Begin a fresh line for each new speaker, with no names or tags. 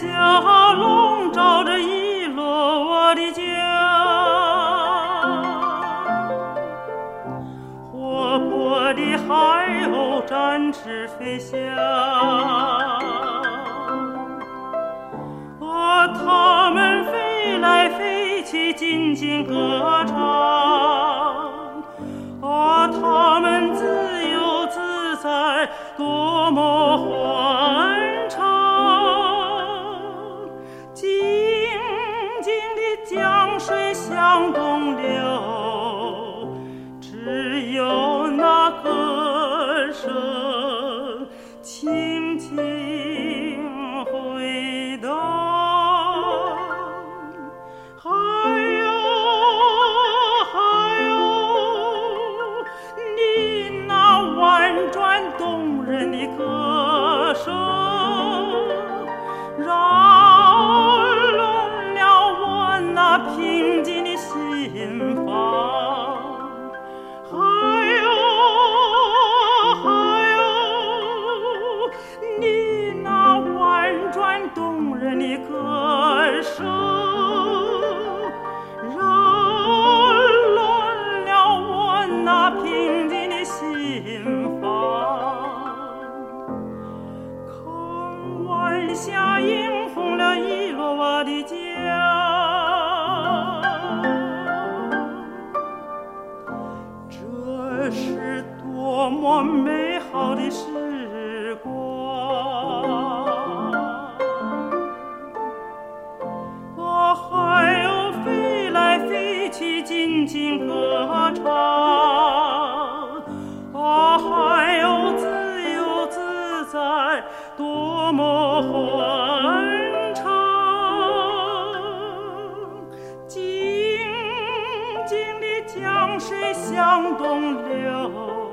霞笼罩着一落我的家，活泼的海鸥展翅飞翔，啊，它们飞来飞去，尽情歌唱，啊，它们自由自在，多么欢东流，只有那歌声。声扰乱了我那平静的心房看晚霞映红了伊洛瓦的家。这是多么美好的时光静静歌唱。啊，还有自由自在，多么欢畅！静静的江水向东流，